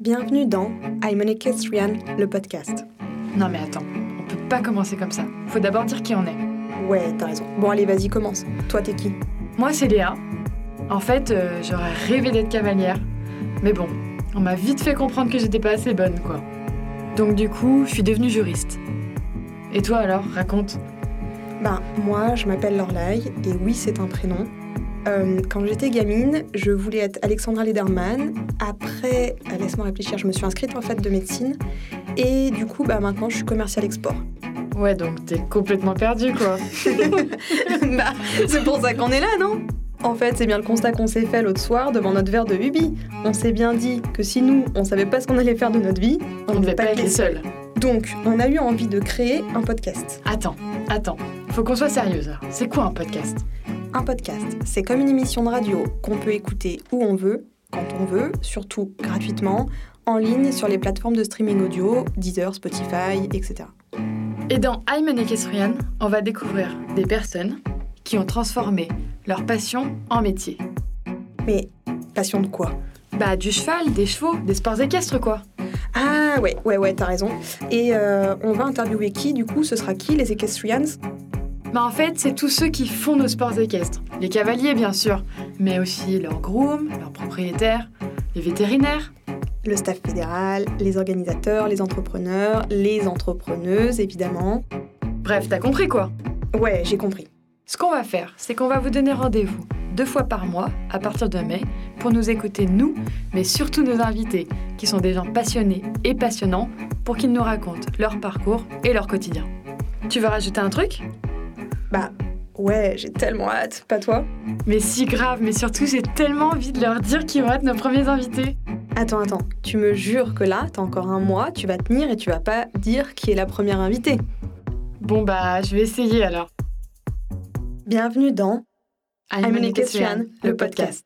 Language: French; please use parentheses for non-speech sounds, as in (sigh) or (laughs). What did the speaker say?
Bienvenue dans I'm an Equestrian, le podcast. Non mais attends, on peut pas commencer comme ça. Faut d'abord dire qui on est. Ouais, t'as raison. Bon, allez, vas-y, commence. Toi, t'es qui? Moi c'est Léa. En fait, euh, j'aurais rêvé d'être cavalière. Mais bon, on m'a vite fait comprendre que j'étais pas assez bonne, quoi. Donc du coup, je suis devenue juriste. Et toi alors, raconte. Ben, moi, je m'appelle Lorlaï, et oui, c'est un prénom. Euh, quand j'étais gamine, je voulais être Alexandra Lederman. Après, euh, laisse-moi réfléchir, je me suis inscrite en fait de médecine. Et du coup, bah, maintenant, je suis commercial export. Ouais, donc t'es complètement perdue, quoi. (laughs) bah, c'est pour ça qu'on est là, non? En fait, c'est bien le constat qu'on s'est fait l'autre soir devant notre verre de Ubi. On s'est bien dit que si nous, on savait pas ce qu'on allait faire de notre vie, on ne devait pas être les seuls. Donc, on a eu envie de créer un podcast. Attends, attends. Faut qu'on soit sérieuse. C'est quoi un podcast? Un podcast, c'est comme une émission de radio qu'on peut écouter où on veut, quand on veut, surtout gratuitement, en ligne sur les plateformes de streaming audio, Deezer, Spotify, etc. Et dans I'm an Equestrian, on va découvrir des personnes qui ont transformé leur passion en métier. Mais passion de quoi? Bah du cheval, des chevaux, des sports équestres quoi. Ah ouais, ouais, ouais, t'as raison. Et euh, on va interviewer qui du coup? Ce sera qui les Equestrians? Bah en fait, c'est tous ceux qui font nos sports équestres. Les cavaliers bien sûr, mais aussi leurs grooms, leurs propriétaires, les vétérinaires. Le staff fédéral, les organisateurs, les entrepreneurs, les entrepreneuses évidemment. Bref, t'as compris quoi Ouais, j'ai compris. Ce qu'on va faire, c'est qu'on va vous donner rendez-vous deux fois par mois à partir de mai pour nous écouter nous, mais surtout nos invités, qui sont des gens passionnés et passionnants, pour qu'ils nous racontent leur parcours et leur quotidien. Tu veux rajouter un truc? Bah ouais, j'ai tellement hâte, pas toi Mais si grave, mais surtout j'ai tellement envie de leur dire qu'ils vont être nos premiers invités. Attends, attends, tu me jures que là, t'as encore un mois, tu vas tenir et tu vas pas dire qui est la première invitée. Bon bah, je vais essayer alors. Bienvenue dans I'm I'm Equestrian, le podcast.